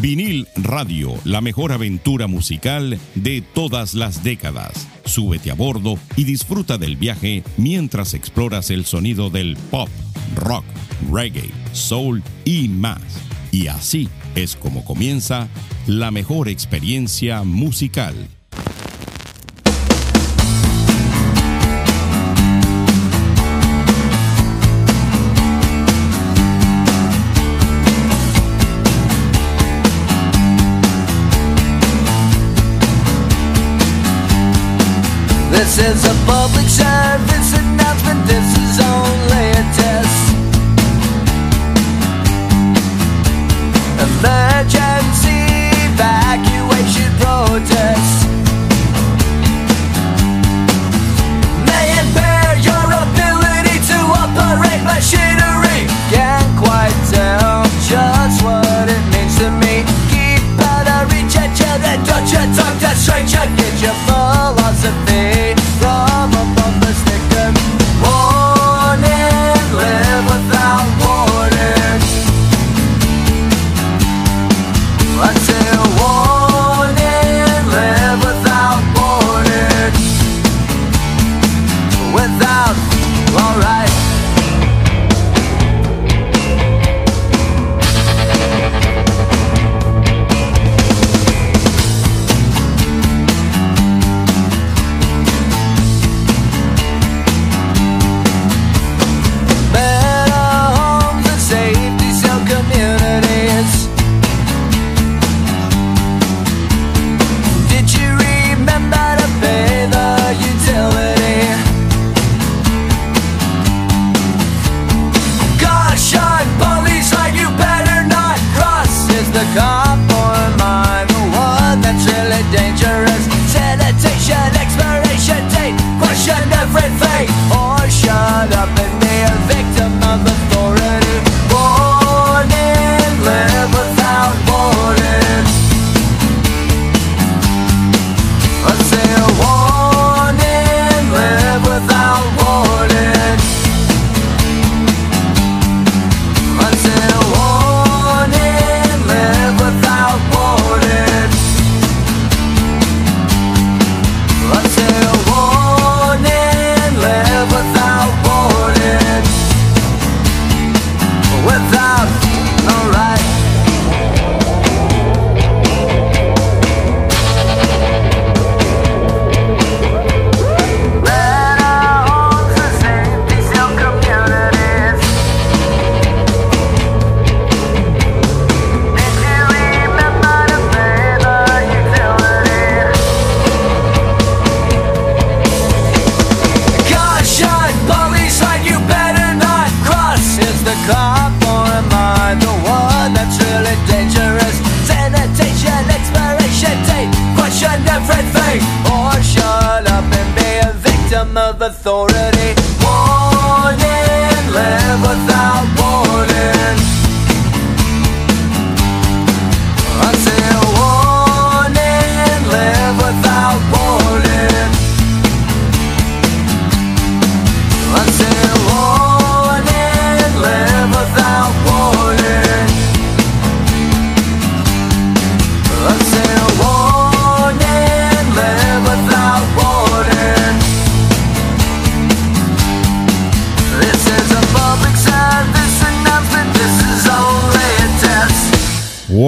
Vinil Radio, la mejor aventura musical de todas las décadas. Súbete a bordo y disfruta del viaje mientras exploras el sonido del pop, rock, reggae, soul y más. Y así es como comienza la mejor experiencia musical. This is a public service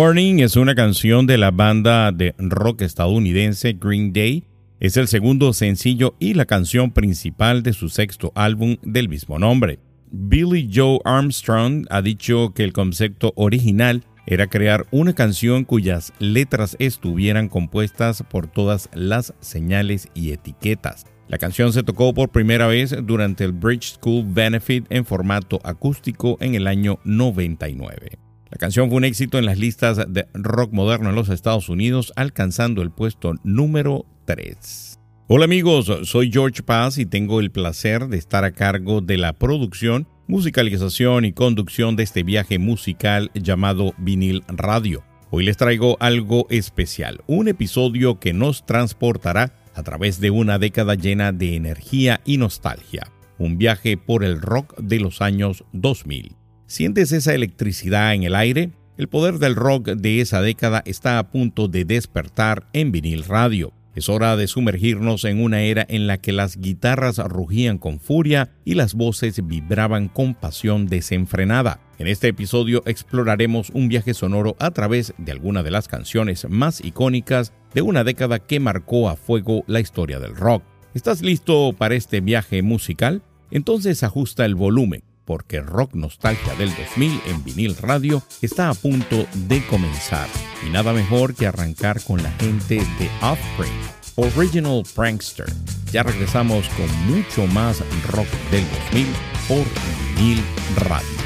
Warning es una canción de la banda de rock estadounidense Green Day. Es el segundo sencillo y la canción principal de su sexto álbum del mismo nombre. Billy Joe Armstrong ha dicho que el concepto original era crear una canción cuyas letras estuvieran compuestas por todas las señales y etiquetas. La canción se tocó por primera vez durante el Bridge School Benefit en formato acústico en el año 99. La canción fue un éxito en las listas de rock moderno en los Estados Unidos, alcanzando el puesto número 3. Hola amigos, soy George Paz y tengo el placer de estar a cargo de la producción, musicalización y conducción de este viaje musical llamado Vinil Radio. Hoy les traigo algo especial, un episodio que nos transportará a través de una década llena de energía y nostalgia, un viaje por el rock de los años 2000. ¿Sientes esa electricidad en el aire? El poder del rock de esa década está a punto de despertar en vinil radio. Es hora de sumergirnos en una era en la que las guitarras rugían con furia y las voces vibraban con pasión desenfrenada. En este episodio exploraremos un viaje sonoro a través de algunas de las canciones más icónicas de una década que marcó a fuego la historia del rock. ¿Estás listo para este viaje musical? Entonces ajusta el volumen, porque Rock Nostalgia del 2000 en vinil radio está a punto de comenzar. Y nada mejor que arrancar con la gente de Offspring, Original Prankster. Ya regresamos con mucho más rock del 2000 por vinil radio.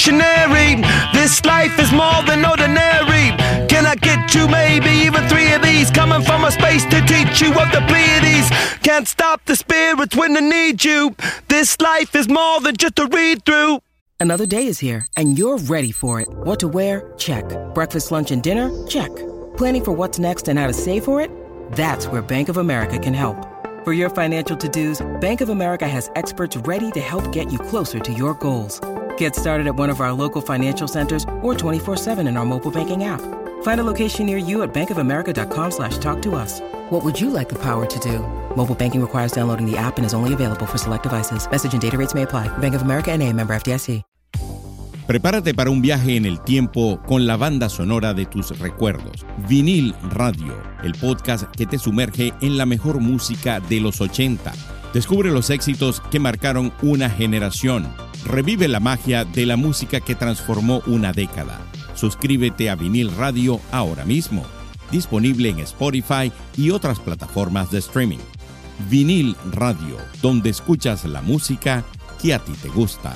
Dictionary. This life is more than ordinary. Can I get you maybe even three of these? Coming from a space to teach you of the Pleiades. Can't stop the spirits when they need you. This life is more than just a read through. Another day is here, and you're ready for it. What to wear? Check. Breakfast, lunch, and dinner? Check. Planning for what's next and how to save for it? That's where Bank of America can help. For your financial to dos, Bank of America has experts ready to help get you closer to your goals. Get started at one of our local financial centers or 24-7 in our mobile banking app. Find a location near you at bankofamerica.com slash talk to us. What would you like the power to do? Mobile banking requires downloading the app and is only available for select devices. Message and data rates may apply. Bank of America and a member FDIC. Prepárate para un viaje en el tiempo con la banda sonora de tus recuerdos. Vinil Radio, el podcast que te sumerge en la mejor música de los 80. Descubre los éxitos que marcaron una generación. Revive la magia de la música que transformó una década. Suscríbete a Vinil Radio ahora mismo. Disponible en Spotify y otras plataformas de streaming. Vinil Radio, donde escuchas la música que a ti te gusta.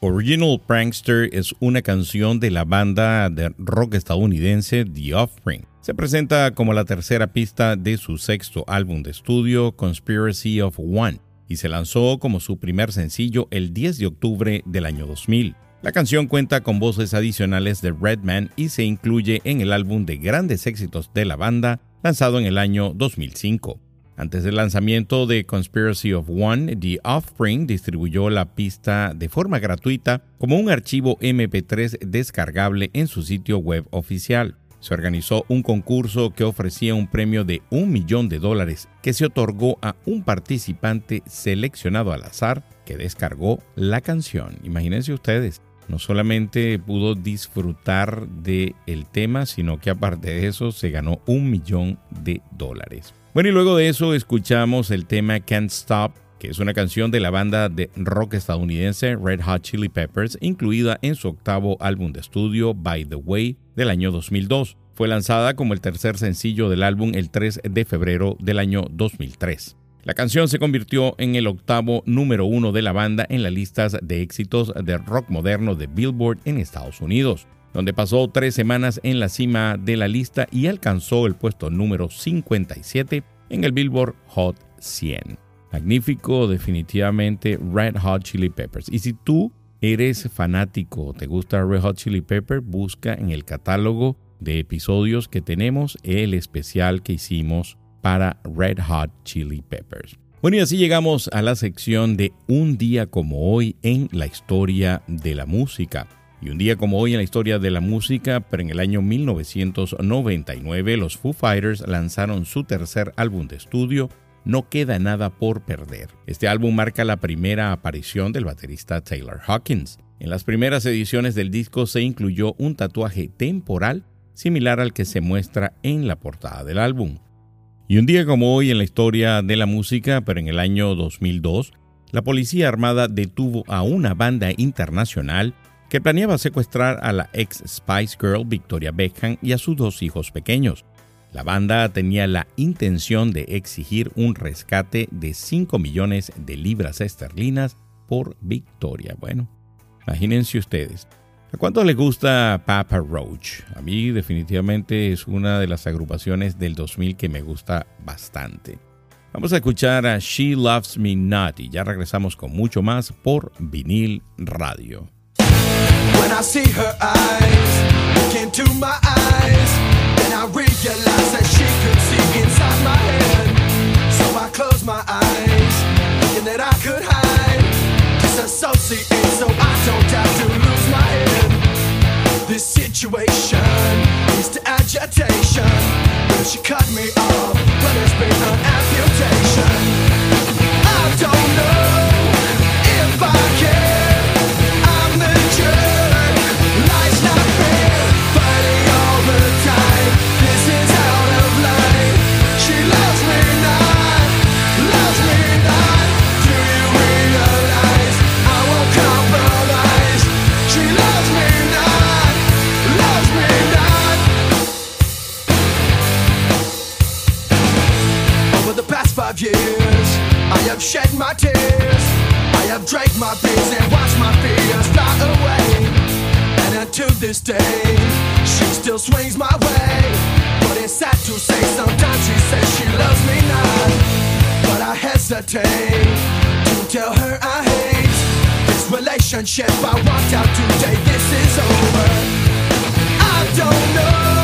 Original Prankster es una canción de la banda de rock estadounidense The Offspring. Se presenta como la tercera pista de su sexto álbum de estudio, Conspiracy of One, y se lanzó como su primer sencillo el 10 de octubre del año 2000. La canción cuenta con voces adicionales de Redman y se incluye en el álbum de grandes éxitos de la banda, lanzado en el año 2005. Antes del lanzamiento de Conspiracy of One, The Offspring distribuyó la pista de forma gratuita como un archivo MP3 descargable en su sitio web oficial. Se organizó un concurso que ofrecía un premio de un millón de dólares que se otorgó a un participante seleccionado al azar que descargó la canción. Imagínense ustedes, no solamente pudo disfrutar del el tema, sino que aparte de eso se ganó un millón de dólares. Bueno, y luego de eso escuchamos el tema Can't Stop es una canción de la banda de rock estadounidense Red Hot Chili Peppers, incluida en su octavo álbum de estudio By the Way del año 2002. Fue lanzada como el tercer sencillo del álbum el 3 de febrero del año 2003. La canción se convirtió en el octavo número uno de la banda en las listas de éxitos de rock moderno de Billboard en Estados Unidos, donde pasó tres semanas en la cima de la lista y alcanzó el puesto número 57 en el Billboard Hot 100. Magnífico, definitivamente Red Hot Chili Peppers. Y si tú eres fanático, te gusta Red Hot Chili Peppers, busca en el catálogo de episodios que tenemos el especial que hicimos para Red Hot Chili Peppers. Bueno, y así llegamos a la sección de Un día como hoy en la historia de la música. Y un día como hoy en la historia de la música, pero en el año 1999, los Foo Fighters lanzaron su tercer álbum de estudio no queda nada por perder. Este álbum marca la primera aparición del baterista Taylor Hawkins. En las primeras ediciones del disco se incluyó un tatuaje temporal similar al que se muestra en la portada del álbum. Y un día como hoy en la historia de la música, pero en el año 2002, la Policía Armada detuvo a una banda internacional que planeaba secuestrar a la ex Spice Girl Victoria Beckham y a sus dos hijos pequeños. La banda tenía la intención de exigir un rescate de 5 millones de libras esterlinas por Victoria. Bueno, imagínense ustedes. ¿A cuántos les gusta Papa Roach? A mí definitivamente es una de las agrupaciones del 2000 que me gusta bastante. Vamos a escuchar a She Loves Me Not y ya regresamos con mucho más por vinil radio. I realized that she could see inside my head. So I closed my eyes, thinking that I could hide, so I don't have to lose my head. This situation leads to agitation. She cut me off? Will there's been an amputation? I don't know have shed my tears. I have drank my beers and watched my fears fly away. And until this day, she still swings my way. But it's sad to say, sometimes she says she loves me not. But I hesitate to tell her I hate this relationship. I walked out today, this is over. I don't know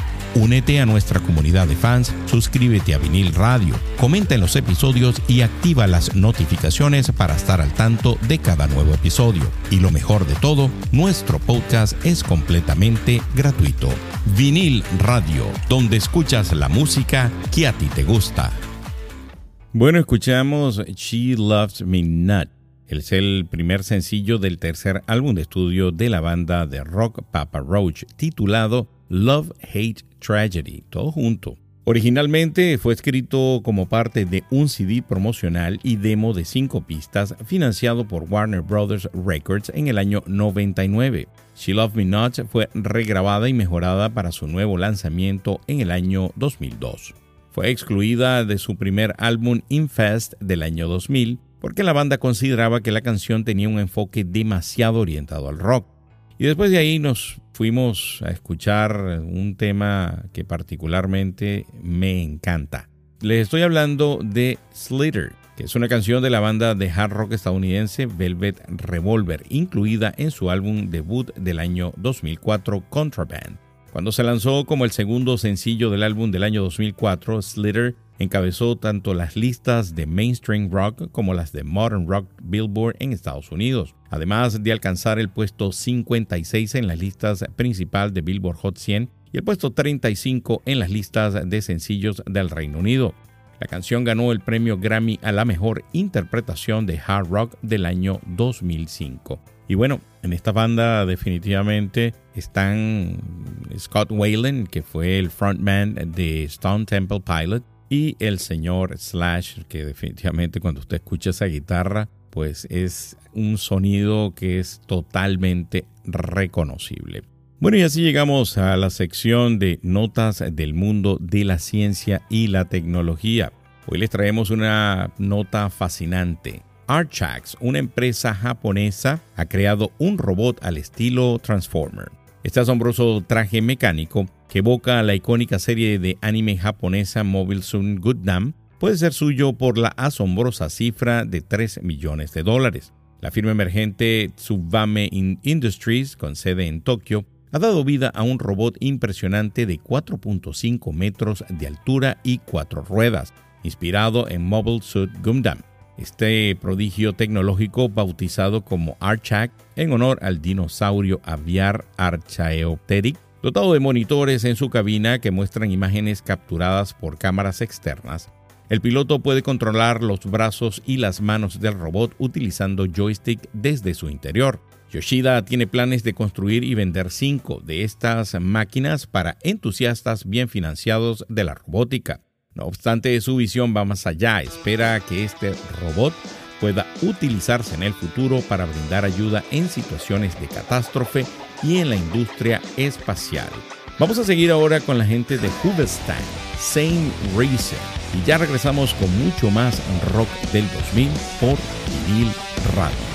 Únete a nuestra comunidad de fans, suscríbete a Vinil Radio, comenta en los episodios y activa las notificaciones para estar al tanto de cada nuevo episodio. Y lo mejor de todo, nuestro podcast es completamente gratuito. Vinil Radio, donde escuchas la música que a ti te gusta. Bueno, escuchamos She Loves Me Not. Es el primer sencillo del tercer álbum de estudio de la banda de rock Papa Roach, titulado Love Hate Tragedy, todo junto. Originalmente fue escrito como parte de un CD promocional y demo de cinco pistas financiado por Warner Brothers Records en el año 99. She Love Me Not fue regrabada y mejorada para su nuevo lanzamiento en el año 2002. Fue excluida de su primer álbum Infest del año 2000 porque la banda consideraba que la canción tenía un enfoque demasiado orientado al rock. Y después de ahí nos fuimos a escuchar un tema que particularmente me encanta. Les estoy hablando de Slither, que es una canción de la banda de hard rock estadounidense Velvet Revolver, incluida en su álbum debut del año 2004 Contraband. Cuando se lanzó como el segundo sencillo del álbum del año 2004, Slither Encabezó tanto las listas de mainstream rock como las de modern rock Billboard en Estados Unidos, además de alcanzar el puesto 56 en las listas principal de Billboard Hot 100 y el puesto 35 en las listas de sencillos del Reino Unido. La canción ganó el premio Grammy a la mejor interpretación de hard rock del año 2005. Y bueno, en esta banda definitivamente están Scott Whalen, que fue el frontman de Stone Temple Pilot, y el señor Slash, que definitivamente cuando usted escucha esa guitarra, pues es un sonido que es totalmente reconocible. Bueno, y así llegamos a la sección de notas del mundo de la ciencia y la tecnología. Hoy les traemos una nota fascinante. Archax, una empresa japonesa, ha creado un robot al estilo Transformer. Este asombroso traje mecánico que evoca la icónica serie de anime japonesa Mobile Suit Gundam, puede ser suyo por la asombrosa cifra de 3 millones de dólares. La firma emergente Tsubame Industries, con sede en Tokio, ha dado vida a un robot impresionante de 4.5 metros de altura y cuatro ruedas, inspirado en Mobile Suit Gundam. Este prodigio tecnológico, bautizado como Archak en honor al dinosaurio aviar Archaeopteryx, Dotado de monitores en su cabina que muestran imágenes capturadas por cámaras externas, el piloto puede controlar los brazos y las manos del robot utilizando joystick desde su interior. Yoshida tiene planes de construir y vender cinco de estas máquinas para entusiastas bien financiados de la robótica. No obstante, su visión va más allá. Espera que este robot pueda utilizarse en el futuro para brindar ayuda en situaciones de catástrofe y en la industria espacial. Vamos a seguir ahora con la gente de Hubestein, Same Reason, y ya regresamos con mucho más rock del 2000 por Vinil Radio.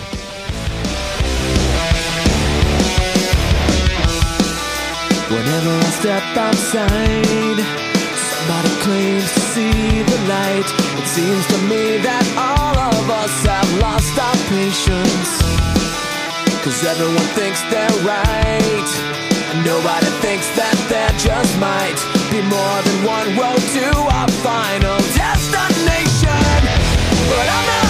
Cause everyone thinks they're right. And nobody thinks that there just might be more than one road to our final destination. But I'm not.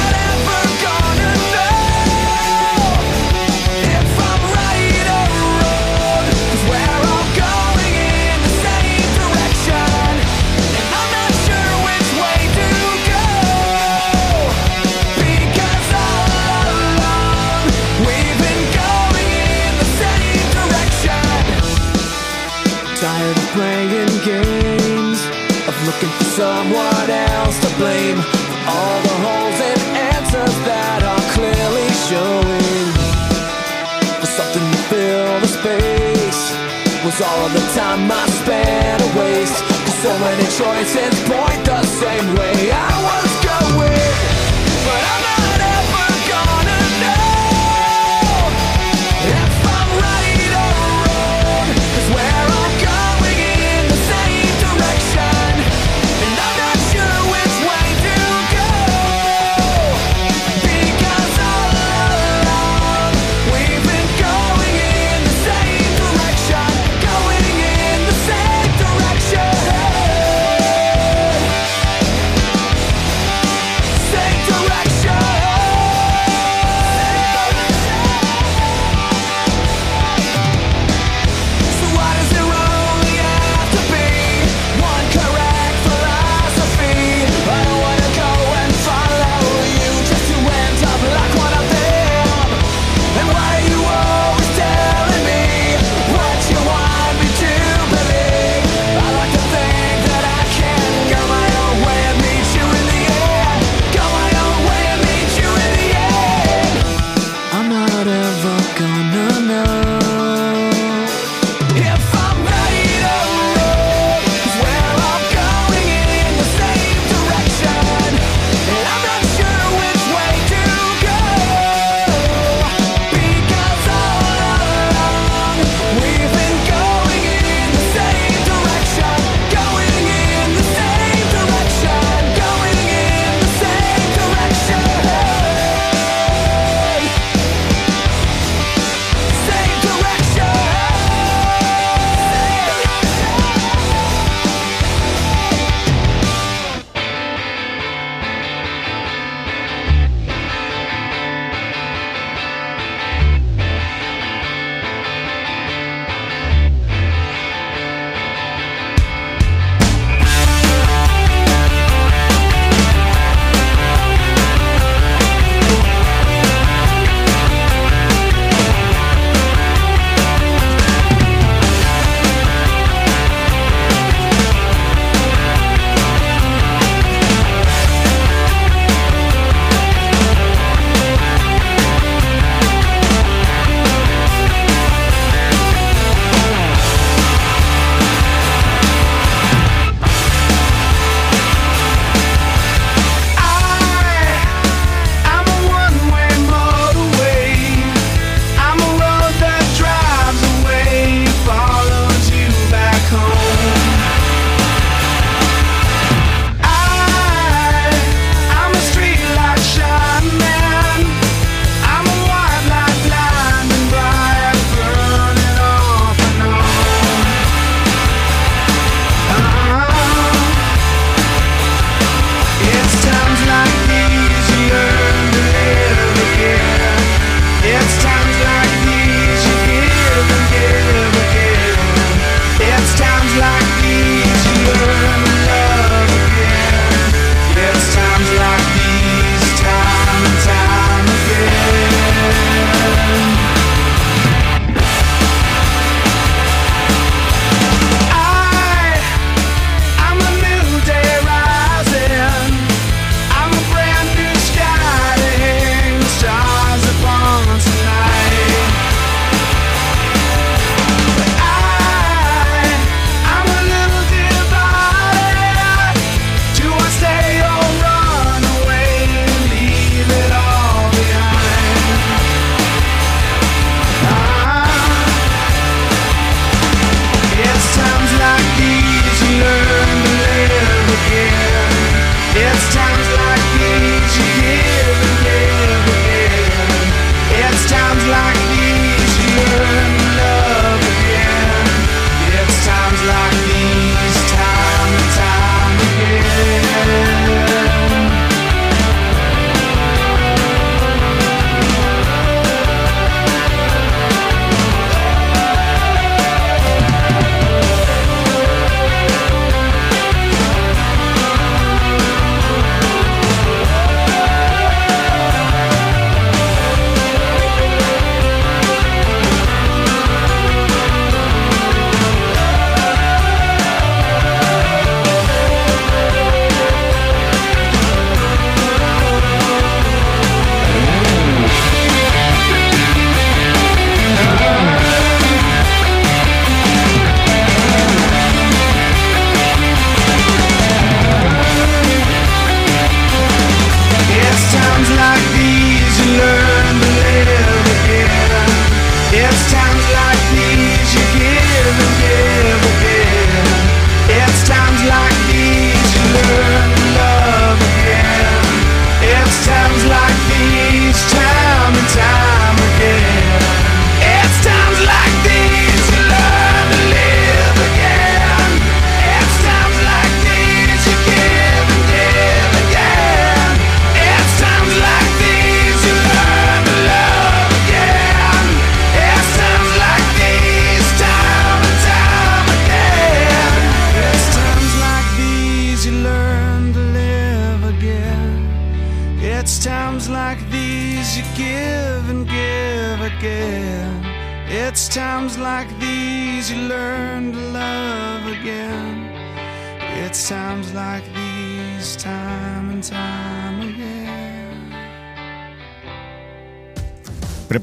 Someone else to blame all the holes and answers that are clearly showing. For something to fill the space was all the time I spent a waste. so many choices point the same way. I was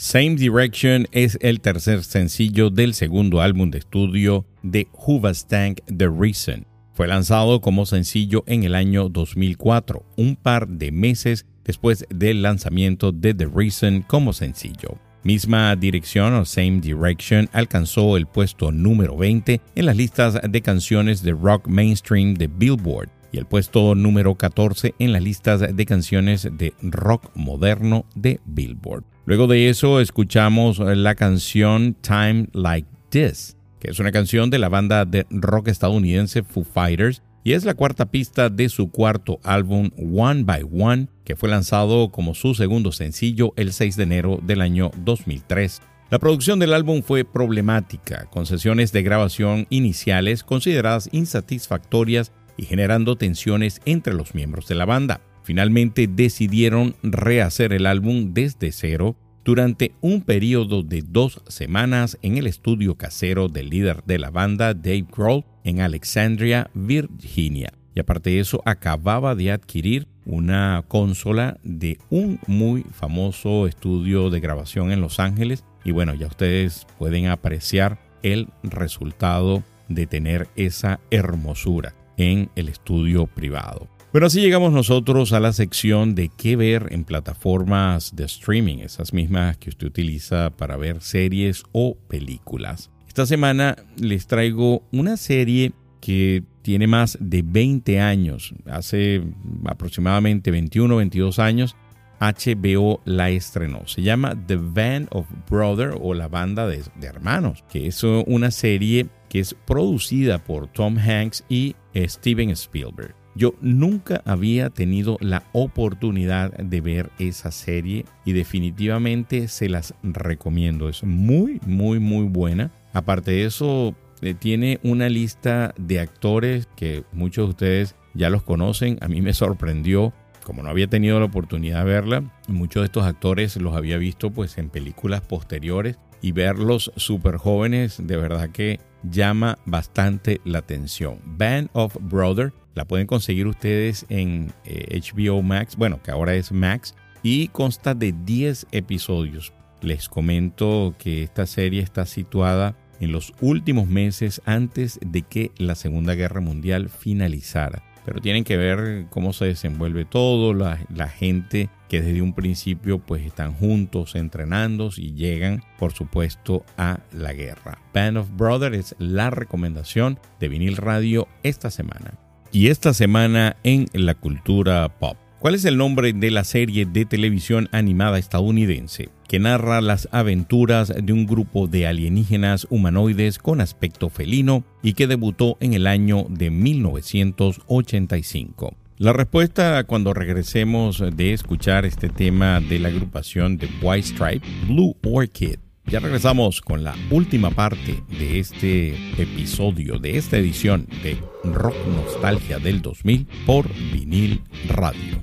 Same Direction es el tercer sencillo del segundo álbum de estudio de Hoobastank The Reason. Fue lanzado como sencillo en el año 2004, un par de meses después del lanzamiento de The Reason como sencillo. Misma dirección o Same Direction alcanzó el puesto número 20 en las listas de canciones de rock mainstream de Billboard y el puesto número 14 en las listas de canciones de rock moderno de Billboard. Luego de eso escuchamos la canción Time Like This, que es una canción de la banda de rock estadounidense Foo Fighters y es la cuarta pista de su cuarto álbum One by One, que fue lanzado como su segundo sencillo el 6 de enero del año 2003. La producción del álbum fue problemática, con sesiones de grabación iniciales consideradas insatisfactorias y generando tensiones entre los miembros de la banda. Finalmente decidieron rehacer el álbum desde cero durante un periodo de dos semanas en el estudio casero del líder de la banda, Dave Grohl, en Alexandria, Virginia. Y aparte de eso, acababa de adquirir una consola de un muy famoso estudio de grabación en Los Ángeles. Y bueno, ya ustedes pueden apreciar el resultado de tener esa hermosura en el estudio privado. Pero así llegamos nosotros a la sección de qué ver en plataformas de streaming, esas mismas que usted utiliza para ver series o películas. Esta semana les traigo una serie que tiene más de 20 años, hace aproximadamente 21 o 22 años, HBO la estrenó. Se llama The Band of Brothers o la banda de, hermanos, que es una serie que es producida por Tom Hanks y Steven Spielberg. Yo nunca había tenido la oportunidad de ver esa serie y definitivamente se las recomiendo. Es muy, muy, muy buena. Aparte de eso, eh, tiene una lista de actores que muchos de ustedes ya los conocen. A mí me sorprendió, como no había tenido la oportunidad de verla, muchos de estos actores los había visto pues en películas posteriores y verlos súper jóvenes de verdad que llama bastante la atención. Band of Brothers la pueden conseguir ustedes en HBO eh, Max, bueno, que ahora es Max, y consta de 10 episodios. Les comento que esta serie está situada en los últimos meses antes de que la Segunda Guerra Mundial finalizara. Pero tienen que ver cómo se desenvuelve todo, la, gente que desde un principio pues están juntos entrenando y llegan por supuesto a la guerra. Band of Brothers es la recomendación de vinil radio esta semana y esta semana en la cultura pop. ¿Cuál es el nombre de la serie de televisión animada estadounidense que narra las aventuras de un grupo de alienígenas humanoides con aspecto felino y que debutó en el año de 1985? La respuesta cuando regresemos de escuchar este tema de la agrupación de White Stripe, Blue Orchid. Ya regresamos con la última parte de este episodio, de esta edición de Rock Nostalgia del 2000 por vinil radio.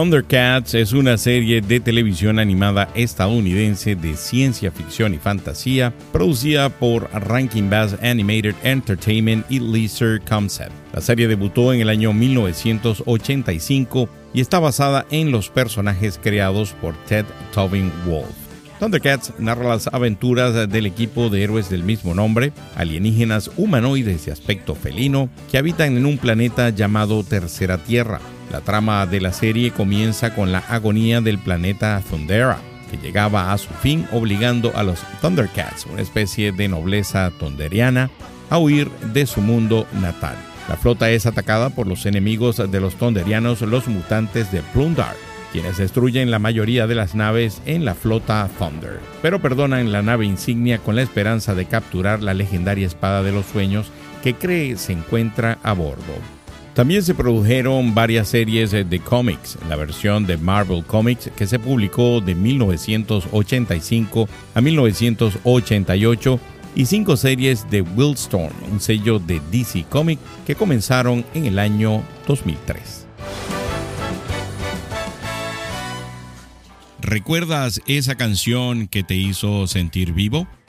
Thundercats es una serie de televisión animada estadounidense de ciencia ficción y fantasía producida por Rankin Bass Animated Entertainment y Leisure Concept. La serie debutó en el año 1985 y está basada en los personajes creados por Ted Tobin Wolf. Thundercats narra las aventuras del equipo de héroes del mismo nombre, alienígenas humanoides de aspecto felino, que habitan en un planeta llamado Tercera Tierra. La trama de la serie comienza con la agonía del planeta Thundera, que llegaba a su fin obligando a los Thundercats, una especie de nobleza tonderiana, a huir de su mundo natal. La flota es atacada por los enemigos de los tonderianos, los mutantes de Plundar, quienes destruyen la mayoría de las naves en la flota Thunder, pero perdonan la nave insignia con la esperanza de capturar la legendaria espada de los sueños que cree se encuentra a bordo. También se produjeron varias series de cómics, la versión de Marvel Comics que se publicó de 1985 a 1988 y cinco series de Wildstorm, un sello de DC Comics que comenzaron en el año 2003. ¿Recuerdas esa canción que te hizo sentir vivo?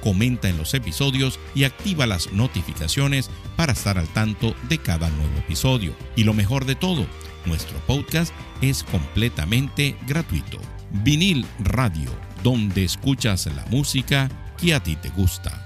comenta en los episodios y activa las notificaciones para estar al tanto de cada nuevo episodio. Y lo mejor de todo, nuestro podcast es completamente gratuito. Vinil Radio, donde escuchas la música que a ti te gusta.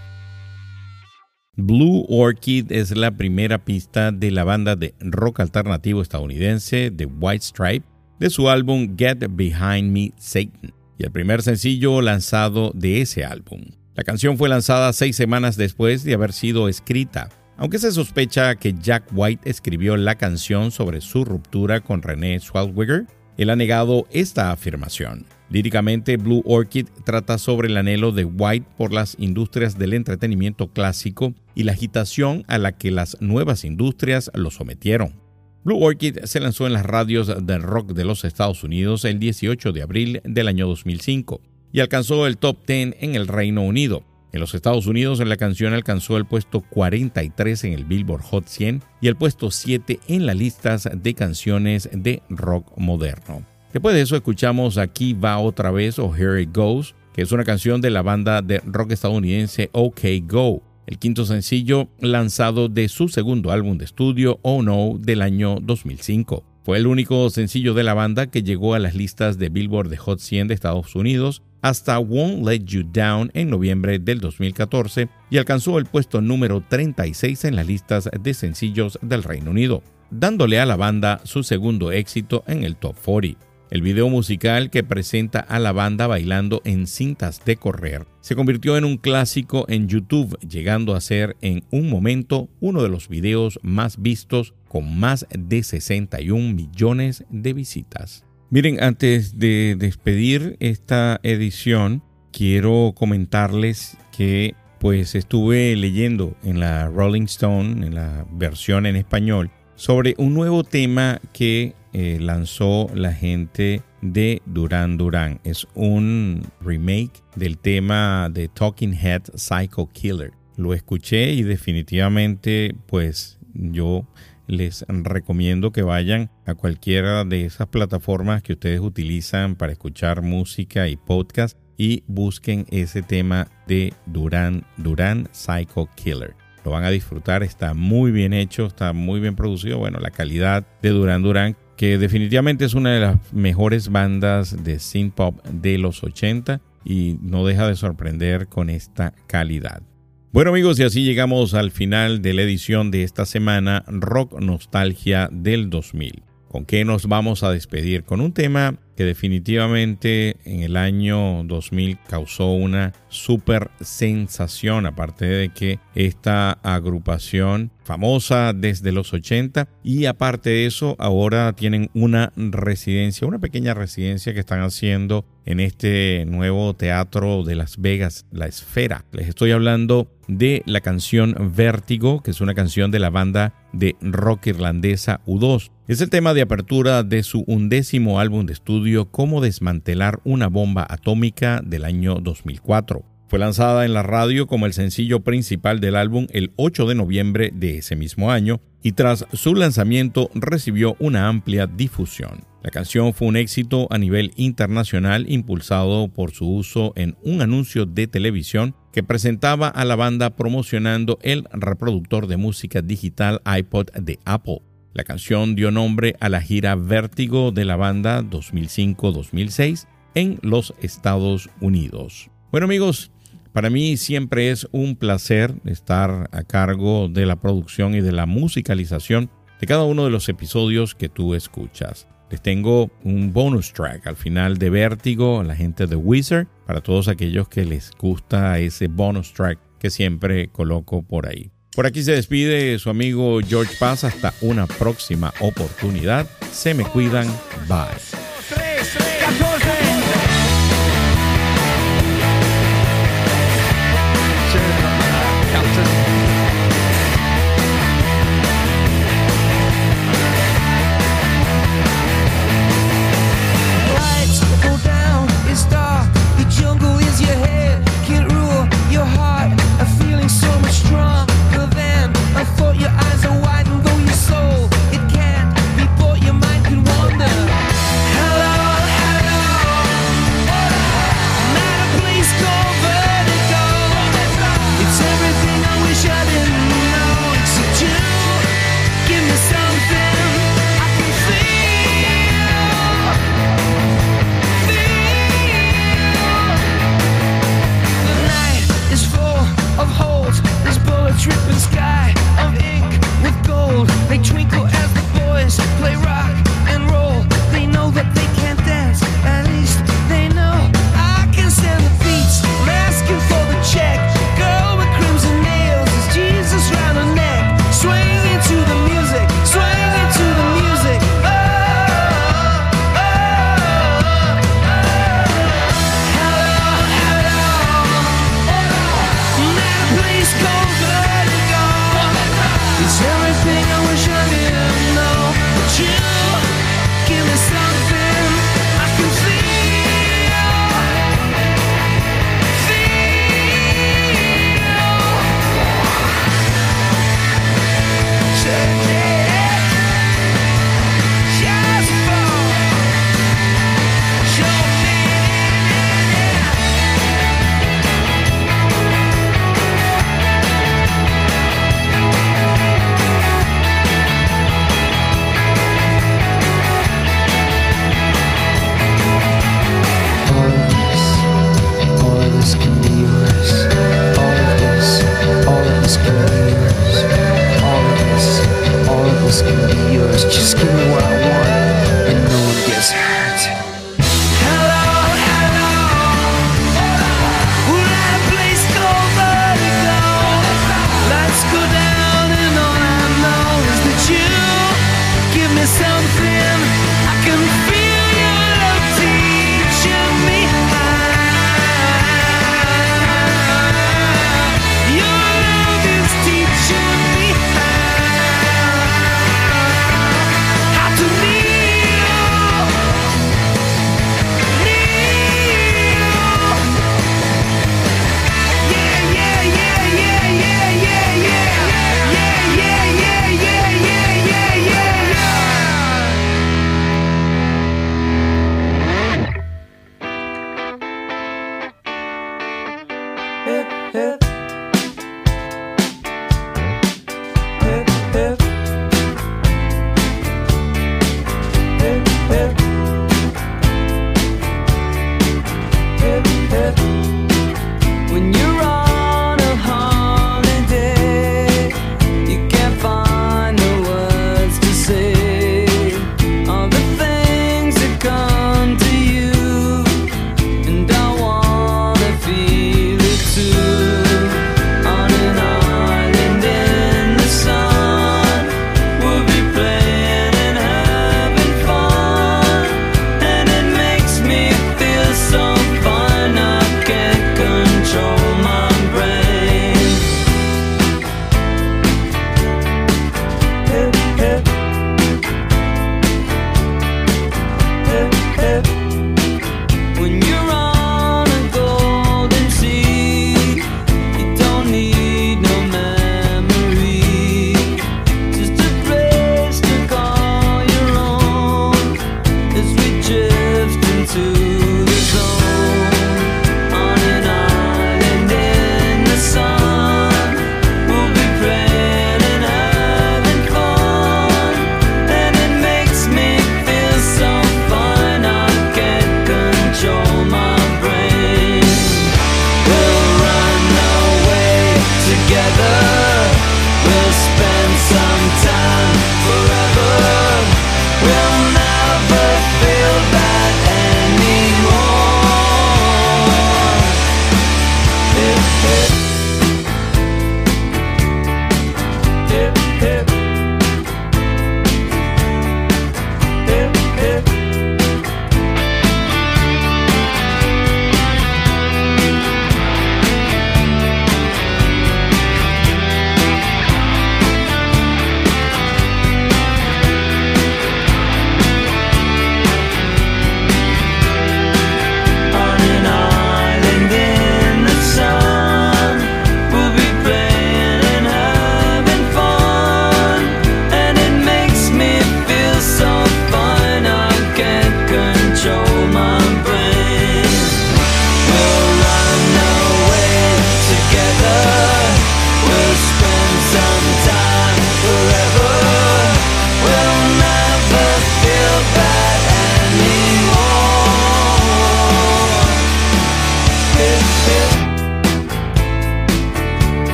Blue Orchid es la primera pista de la banda de rock alternativo estadounidense The White Stripe de su álbum Get Behind Me Satan y el primer sencillo lanzado de ese álbum. La canción fue lanzada seis semanas después de haber sido escrita, aunque se sospecha que Jack White escribió la canción sobre su ruptura con René Swellwigger, él ha negado esta afirmación. Líricamente, Blue Orchid trata sobre el anhelo de White por las industrias del entretenimiento clásico y la agitación a la que las nuevas industrias lo sometieron. Blue Orchid se lanzó en las radios del rock de los Estados Unidos el 18 de abril del año 2005 y alcanzó el top 10 en el Reino Unido. En los Estados Unidos la canción alcanzó el puesto 43 en el Billboard Hot 100 y el puesto 7 en las listas de canciones de rock moderno. Después de eso escuchamos Aquí va otra vez o Here It Goes, que es una canción de la banda de rock estadounidense OK Go, el quinto sencillo lanzado de su segundo álbum de estudio Oh No del año 2005. Fue el único sencillo de la banda que llegó a las listas de Billboard de Hot 100 de Estados Unidos hasta Won't Let You Down en noviembre del 2014 y alcanzó el puesto número 36 en las listas de sencillos del Reino Unido, dándole a la banda su segundo éxito en el Top 40. El video musical que presenta a la banda bailando en cintas de correr se convirtió en un clásico en YouTube, llegando a ser en un momento uno de los videos más vistos con más de 61 millones de visitas. Miren, antes de despedir esta edición, quiero comentarles que pues estuve leyendo en la Rolling Stone, en la versión en español, sobre un nuevo tema que eh, lanzó la gente de Duran Duran. Es un remake del tema de Talking Head Psycho Killer. Lo escuché y definitivamente pues yo les recomiendo que vayan a cualquiera de esas plataformas que ustedes utilizan para escuchar música y podcast y busquen ese tema de Duran Duran Psycho Killer. Lo van a disfrutar, está muy bien hecho, está muy bien producido. Bueno, la calidad de Duran Duran, que definitivamente es una de las mejores bandas de synth pop de los 80 y no deja de sorprender con esta calidad. Bueno amigos, y así llegamos al final de la edición de esta semana Rock Nostalgia del 2000. ¿Con qué nos vamos a despedir? Con un tema que definitivamente en el año 2000 causó una super sensación, aparte de que esta agrupación famosa desde los 80 y aparte de eso ahora tienen una residencia, una pequeña residencia que están haciendo en este nuevo teatro de Las Vegas, La Esfera. Les estoy hablando de la canción Vértigo, que es una canción de la banda de rock irlandesa U2. Es el tema de apertura de su undécimo álbum de estudio Cómo desmantelar una bomba atómica del año 2004. Fue lanzada en la radio como el sencillo principal del álbum el 8 de noviembre de ese mismo año y tras su lanzamiento recibió una amplia difusión. La canción fue un éxito a nivel internacional impulsado por su uso en un anuncio de televisión que presentaba a la banda promocionando el reproductor de música digital iPod de Apple. La canción dio nombre a la gira Vértigo de la banda 2005-2006 en los Estados Unidos. Bueno amigos, para mí siempre es un placer estar a cargo de la producción y de la musicalización de cada uno de los episodios que tú escuchas. Les tengo un bonus track al final de Vértigo, la gente de Wizard, para todos aquellos que les gusta ese bonus track que siempre coloco por ahí. Por aquí se despide su amigo George Paz. Hasta una próxima oportunidad. Se me cuidan. Bye.